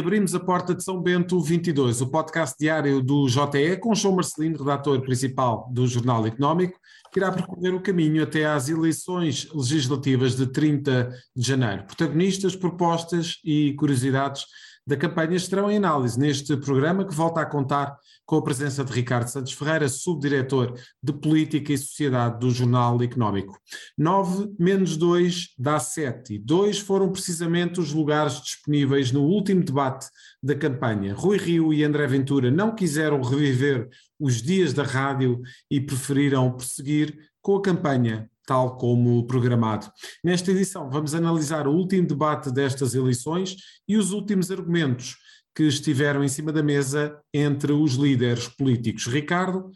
Reabrimos a porta de São Bento 22, o podcast diário do JE, com João Marcelino, redator principal do Jornal Económico, que irá percorrer o caminho até às eleições legislativas de 30 de janeiro. Protagonistas, propostas e curiosidades da campanha estarão em análise neste programa que volta a contar com a presença de Ricardo Santos Ferreira, subdiretor de Política e Sociedade do Jornal Económico. 9 menos 2 dá 7 e 2 foram precisamente os lugares disponíveis no último debate da campanha. Rui Rio e André Ventura não quiseram reviver os dias da rádio e preferiram prosseguir com a campanha tal como programado. Nesta edição, vamos analisar o último debate destas eleições e os últimos argumentos que estiveram em cima da mesa entre os líderes políticos. Ricardo,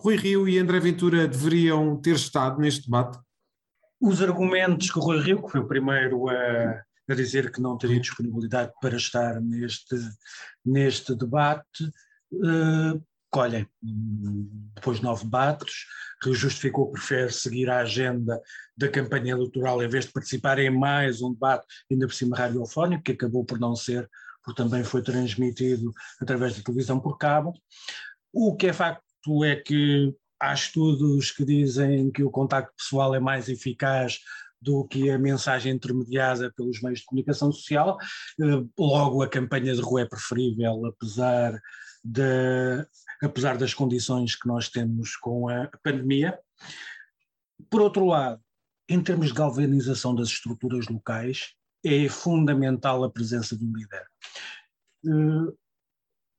Rui Rio e André Ventura deveriam ter estado neste debate? Os argumentos que o Rui Rio, que foi o primeiro a, a dizer que não teria disponibilidade para estar neste, neste debate, uh, colhem. Depois de nove debates, justificou que prefere seguir a agenda da campanha eleitoral em vez de participar em mais um debate, ainda por cima radiofónico, que acabou por não ser, porque também foi transmitido através da televisão por cabo. O que é facto é que há estudos que dizem que o contacto pessoal é mais eficaz do que a mensagem intermediada pelos meios de comunicação social. Eh, logo, a campanha de rua é preferível, apesar de, apesar das condições que nós temos com a pandemia. Por outro lado, em termos de galvanização das estruturas locais, é fundamental a presença de um líder. Eh,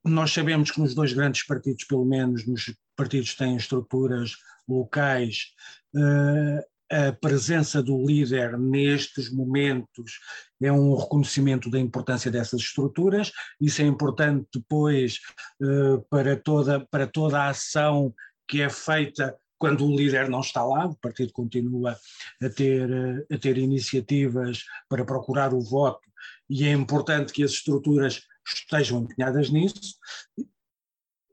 nós sabemos que nos dois grandes partidos, pelo menos nos partidos que têm estruturas locais, eh, a presença do líder nestes momentos é um reconhecimento da importância dessas estruturas, isso é importante depois uh, para, toda, para toda a ação que é feita quando o líder não está lá, o partido continua a ter, eh, a ter iniciativas para procurar o voto e é importante que as estruturas estejam empenhadas nisso.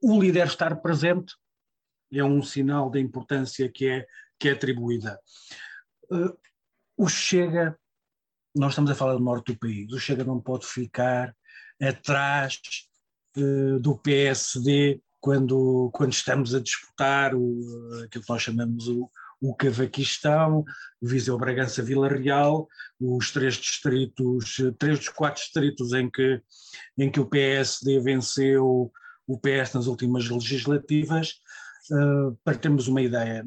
O líder estar presente é um sinal da importância que é que é atribuída. Uh, o Chega, nós estamos a falar do norte do país, o Chega não pode ficar atrás uh, do PSD quando, quando estamos a disputar o, aquilo que nós chamamos o, o Cavaquistão, Viseu Bragança Vila Real, os três distritos, três dos quatro distritos em que, em que o PSD venceu o PS nas últimas legislativas, uh, para termos uma ideia,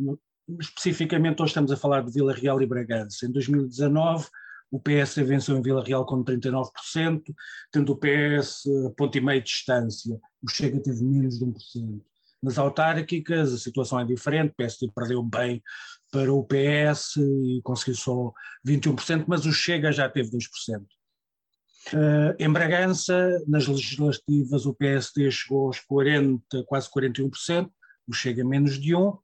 especificamente hoje estamos a falar de Vila Real e Bragança. Em 2019 o PS venceu em Vila Real com 39%, tendo o PS a ponto e meio de distância. O Chega teve menos de 1%. Nas autárquicas a situação é diferente, o PS perdeu bem para o PS e conseguiu só 21%, mas o Chega já teve 2%. Uh, em Bragança, nas legislativas, o PSD chegou aos 40, quase 41%, o Chega menos de 1%, eh,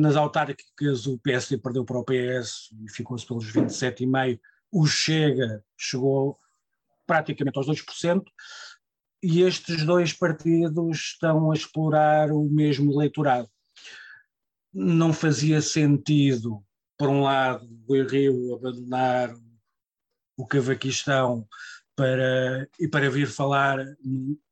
nas autárquicas o PSD perdeu para o PS e ficou-se pelos 27,5%, o Chega chegou praticamente aos 2%, e estes dois partidos estão a explorar o mesmo eleitorado. Não fazia sentido, por um lado, o Rio abandonar o Cavaquistão para, e para vir falar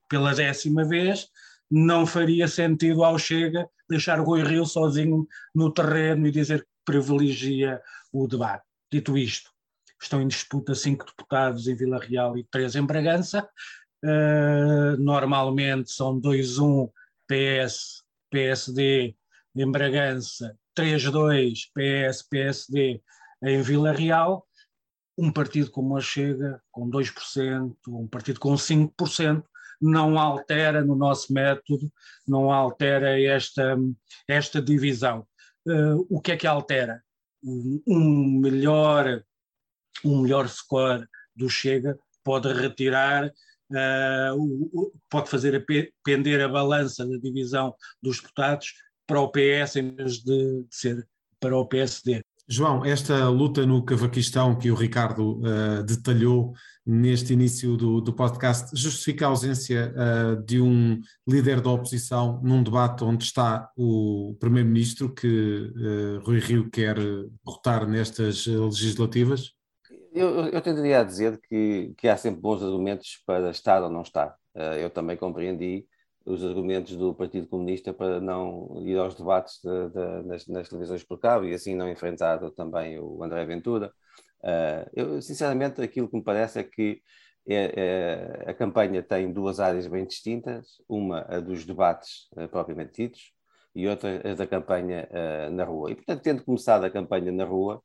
pela décima vez, não faria sentido ao Chega deixar o Rui Rio sozinho no terreno e dizer que privilegia o debate. Dito isto, estão em disputa cinco deputados em Vila Real e três em Bragança. Uh, normalmente são 2-1 PS, PSD em Bragança, 3-2 PS, PSD em Vila Real. Um partido como a Chega, com 2%, um partido com 5%, não altera no nosso método, não altera esta, esta divisão. Uh, o que é que altera? Um melhor, um melhor score do Chega pode retirar, uh, pode fazer a pender a balança da divisão dos deputados para o PS em vez de, de ser para o PSD. João, esta luta no Cavaquistão que o Ricardo uh, detalhou neste início do, do podcast justifica a ausência uh, de um líder da oposição num debate onde está o Primeiro-Ministro que uh, Rui Rio quer derrotar nestas legislativas? Eu, eu tenderia a dizer que, que há sempre bons argumentos para estar ou não estar. Eu também compreendi os argumentos do Partido Comunista para não ir aos debates de, de, nas, nas, televisões por cabo e assim não enfrentar também o André Ventura. Uh, eu, sinceramente, aquilo que me parece é que é, é, a campanha tem duas áreas bem distintas, uma a dos debates uh, propriamente ditos e outra a da campanha uh, na rua. E, portanto, tendo começado a campanha na rua,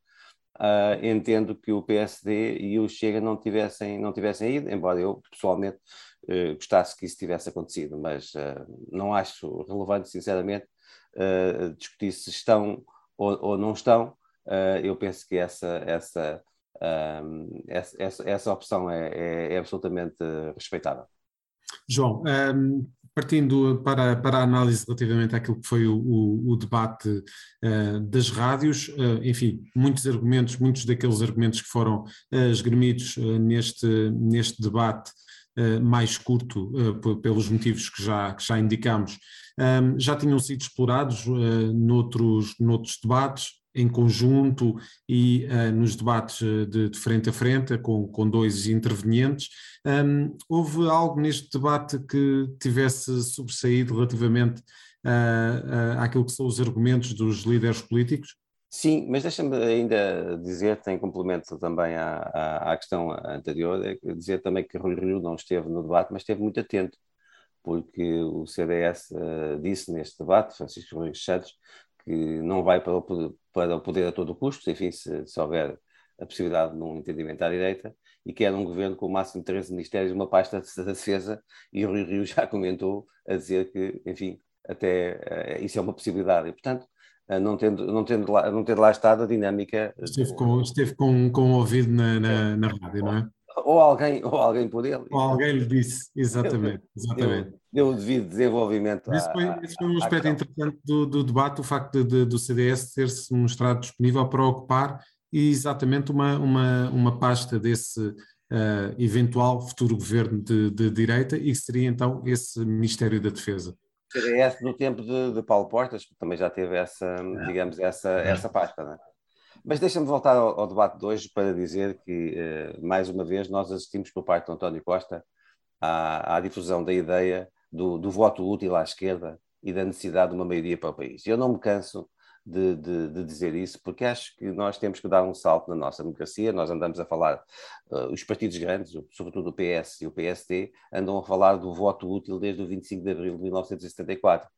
uh, entendo que o PSD e o Chega não tivessem, não tivessem ido, embora eu, pessoalmente, uh, gostasse que isso tivesse acontecido, mas não acho relevante, sinceramente, discutir se estão ou, ou não estão. eu penso que essa, essa essa, essa, essa, opção é, é, é, absolutamente respeitável. João, um, partindo para, para a análise relativamente àquilo que foi o, o, o debate uh, das rádios, uh, enfim, muitos argumentos, muitos daqueles argumentos que foram uh, esgremidos neste, neste debate mais curto, pelos motivos que já, que já indicamos, um, já tinham sido explorados noutros, noutros debates, em conjunto e uh, nos debates eh, de, de, frente a frente, com, com dois intervenientes. Um, houve algo neste debate que tivesse sobressaído relativamente uh, uh, àquilo que são os argumentos dos líderes políticos? Sim, mas deixa-me ainda dizer, tem complemento também à, à, à, questão anterior, é dizer também que Rui Rio não esteve no debate, mas esteve muito atento, porque o CDS uh, disse neste debate, Francisco Rodrigues Santos, que não vai para o, para o poder a todo custo, enfim, se, se houver a possibilidade de um entendimento à direita, e que era um governo com o máximo de 13 ministérios, uma pasta de defesa, e o Rio Rio já comentou a dizer que, enfim, até uh, isso é uma possibilidade. E, portanto, uh, não, tendo, não, tendo lá, não tendo lá estado a dinâmica... Esteve com, esteve com, com o ouvido na, na, na rádio, não é? Ou alguém, ou alguém por ele. Ou alguém lhe disse, exatamente. exatamente. Deu, deu devido desenvolvimento. Isso foi, isso foi um aspecto interessante do, do, debate, o facto de, de, do CDS ter-se mostrado disponível para ocupar exatamente uma, uma, uma pasta desse uh, eventual futuro governo de, de direita e que seria então esse Ministério da Defesa. CDS no tempo de, de Paulo Portas, que também já teve essa, digamos, essa, essa pasta, não é? Mas deixa-me voltar ao, ao, debate de hoje para dizer que, eh, mais uma vez, nós assistimos por parte de António Costa à, à difusão da ideia do, do, voto útil à esquerda e da necessidade de uma maioria para o país. Eu não me canso de, de, de, dizer isso, porque acho que nós temos que dar um salto na nossa democracia. Nós andamos a falar, uh, os partidos grandes, sobretudo o PS e o PSD, andam a falar do voto útil desde o 25 de abril de 1974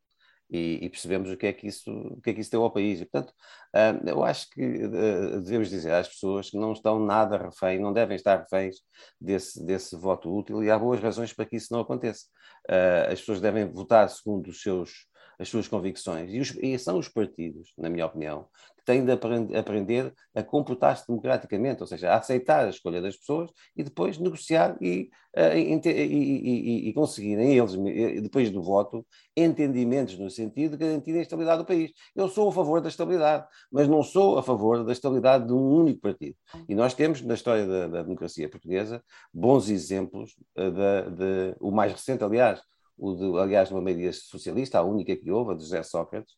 e, e, percebemos o que é que isso o que é que isso deu ao país. E, portanto, uh, eu acho que uh, devemos dizer às pessoas que não estão nada refém, não devem estar reféns desse, desse voto útil e há boas razões para que isso não aconteça. Uh, as pessoas devem votar segundo os seus as suas convicções. E, os, e, são os partidos, na minha opinião, que têm de aprend, aprender a comportar-se democraticamente, ou seja, a aceitar a escolha das pessoas e depois negociar e, uh, e, e conseguirem eles, depois do voto, entendimentos no sentido de garantir a estabilidade do país. Eu sou a favor da estabilidade, mas não sou a favor da estabilidade de um único partido. E nós temos, na história da, da democracia portuguesa, bons exemplos, uh, de, o mais recente, aliás, o de, aliás, de uma maioria socialista, a única que houve, a de José Sócrates,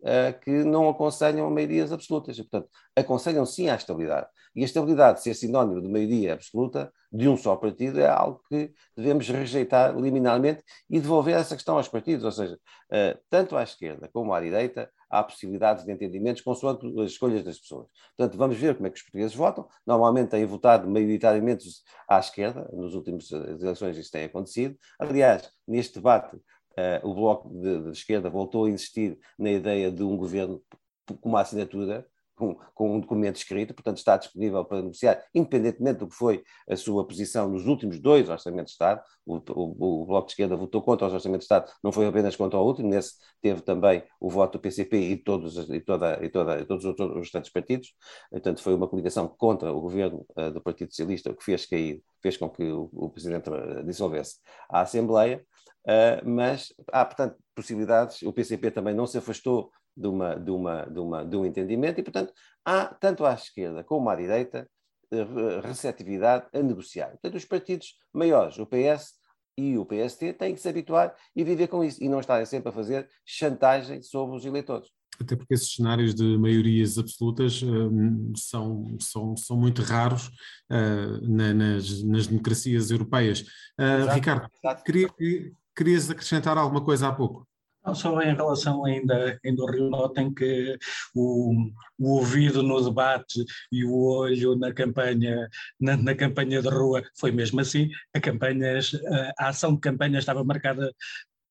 uh, que não aconselham maiorias absolutas. E, portanto, aconselham sim à estabilidade. E a estabilidade, ser sinónimo de maioria absoluta de um só partido, é algo que devemos rejeitar liminarmente e devolver essa questão aos partidos. Ou seja, uh, tanto à esquerda como à direita, há possibilidades de entendimentos consoante as escolhas das pessoas. Portanto, vamos ver como é que os portugueses votam. Normalmente têm votado maioritariamente à esquerda, nas últimas eleições isso tem acontecido. Aliás, neste debate, uh, o Bloco de, de Esquerda voltou a insistir na ideia de um governo com uma assinatura com, com, um documento escrito, portanto está disponível para negociar, independentemente do que foi a sua posição nos últimos dois orçamentos de Estado. O, o, o Bloco de Esquerda votou contra os orçamentos de Estado, não foi apenas contra o último, nesse teve também o voto do PCP e, todos, e, toda, e, toda, e todos os restantes partidos. Portanto, foi uma coligação contra o governo uh, do Partido Socialista, o que fez cair, fez com que o, o Presidente dissolvesse a Assembleia. Uh, mas há, portanto, possibilidades. O PCP também não se afastou de, uma, de, uma, de, uma, de um entendimento e, portanto, há, tanto à esquerda como à direita, eh, receptividade a negociar. Portanto, os partidos maiores, o PS e o PST, têm que se habituar e viver com isso e não estarem sempre a fazer chantagem sobre os eleitores. até porque esses cenários de maiorias absolutas uh, são, são, são muito raros uh, na, nas, nas, democracias europeias. Uh, exato, Ricardo, exato. Queria, querias acrescentar alguma coisa há pouco? Só em relação ainda, ainda ao Rio, notem que o, o ouvido no debate e o olho na campanha, na, na, campanha de rua foi mesmo assim. A, campanhas, a ação de campanha estava marcada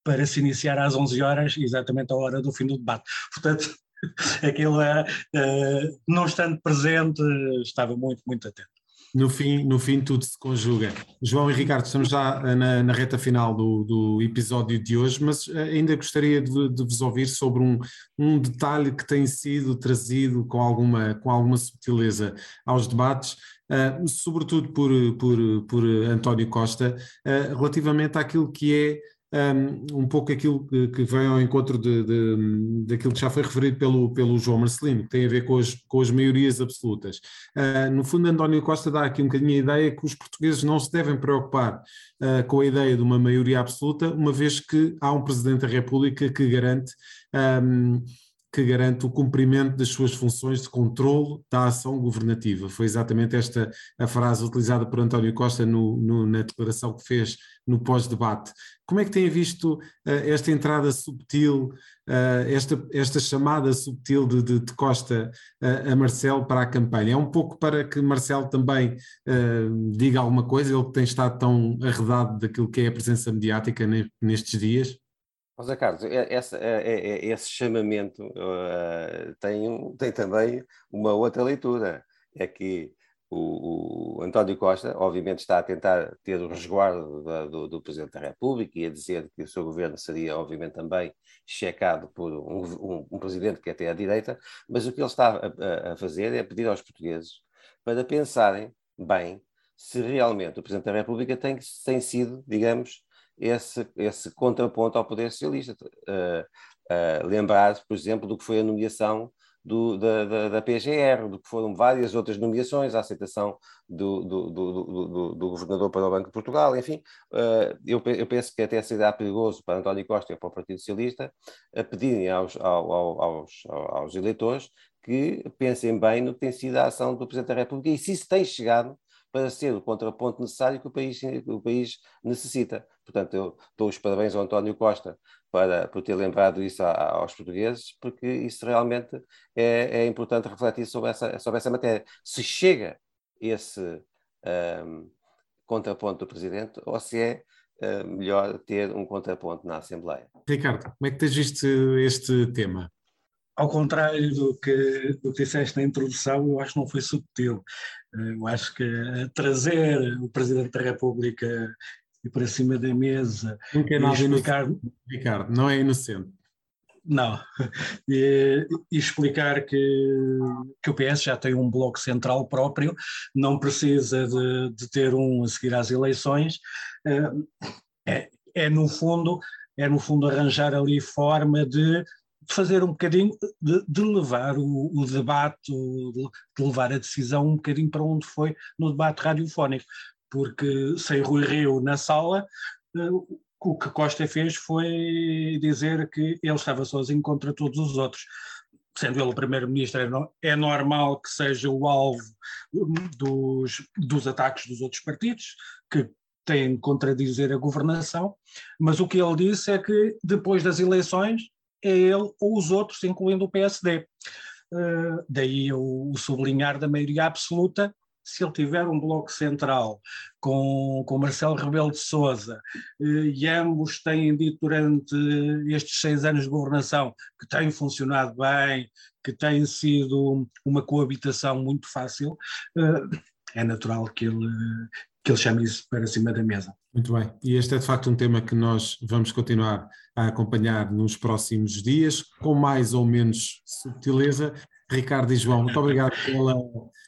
para se iniciar às 11 horas, exatamente à hora do fim do debate. Portanto, aquilo, uh, não estando presente, estava muito, muito atento. No fim, no fim tudo se conjuga. João e Ricardo, estamos já eh, na, na reta final do, do, episódio de hoje, mas eh, ainda gostaria de, de, vos ouvir sobre um, um detalhe que tem sido trazido com alguma, com alguma subtileza aos debates, uh, sobretudo por, por, por António Costa, uh, relativamente àquilo que é um, pouco aquilo que, que vem ao encontro de, de, daquilo que já foi referido pelo, pelo João Marcelino, que tem a ver com as, com as maiorias absolutas. Uh, no fundo, António Costa dá aqui um bocadinho a ideia que os portugueses não se devem preocupar uh, com a ideia de uma maioria absoluta, uma vez que há um Presidente da República que garante. Um, que garante o cumprimento das suas funções de controle da ação governativa. Foi exatamente esta a frase utilizada por António Costa no, no, na declaração que fez no pós-debate. Como é que tem visto uh, esta entrada subtil, uh, esta, esta chamada subtil de, de, de Costa uh, a Marcelo para a campanha? É um pouco para que Marcelo também diga alguma coisa, ele que tem estado tão arredado daquilo que é a presença mediática nestes dias? José Carlos, essa, esse chamamento uh, tem, tem também uma outra leitura. É que o, o, António Costa, obviamente, está a tentar ter o resguardo da, do, do, Presidente da República e a dizer que o seu governo seria, obviamente, também checado por um, um, um Presidente que é até à direita, mas o que ele está a, a fazer é pedir aos portugueses para pensarem bem se realmente o Presidente da República tem, tem sido, digamos, esse, esse contraponto ao poder socialista. Uh, uh, lembrar, por exemplo, do que foi a nomeação do, da, da, da, PGR, do que foram várias outras nomeações, a aceitação do, do, do, do governador para o Banco de Portugal, enfim, uh, eu, eu, penso que até será perigoso para António Costa e para o Partido Socialista pedirem aos, aos, aos, aos eleitores que pensem bem no que tem sido a ação do Presidente da República e se isso tem chegado para ser o contraponto necessário que o país, o país necessita. Portanto, eu dou os parabéns ao António Costa para, por ter lembrado isso a, aos portugueses, porque isso realmente é, é, importante refletir sobre essa, sobre essa matéria. Se chega esse um, contraponto do Presidente, ou se é uh, melhor ter um contraponto na Assembleia. Ricardo, como é que tens visto este tema? Ao contrário do que, do que disseste na introdução, eu acho que não foi subtil. Eh, eu acho que trazer o Presidente da República para cima da mesa Nunca é nada explicar... Ricardo, não é inocente. Não, e, e, explicar que, que o PS já tem um bloco central próprio, não precisa de, de ter um a seguir às eleições, eh, é, é no fundo é no fundo arranjar ali forma de fazer um bocadinho, de, de levar o, o debate, de, de, levar a decisão um bocadinho para onde foi no debate radiofónico, porque sem Rui Rio na sala, uh, o que Costa fez foi dizer que ele estava sozinho contra todos os outros. Sendo ele primeiro-ministro, é, no, é, normal que seja o alvo hum, dos, dos ataques dos outros partidos, que têm de contradizer a governação, mas o que ele disse é que depois das eleições é ele ou os outros, incluindo o PSD. Uh, eh, daí o, o, sublinhar da maioria absoluta, se ele tiver um bloco central com, com Marcelo Rebelo de Sousa, uh, e ambos têm dito durante estes seis anos de governação que tem funcionado bem, que tem sido uma coabitação muito fácil, uh, é natural que ele, que ele chame isso para cima da mesa. Muito bem, e este é de facto um tema que nós vamos continuar a acompanhar nos próximos dias, com mais ou menos subtileza. Ricardo e João, muito obrigado pela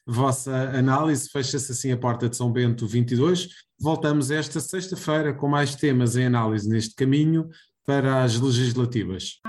vossa análise. Fecha-se assim a porta de São Bento 22. Voltamos esta sexta-feira com mais temas em análise neste caminho para as legislativas.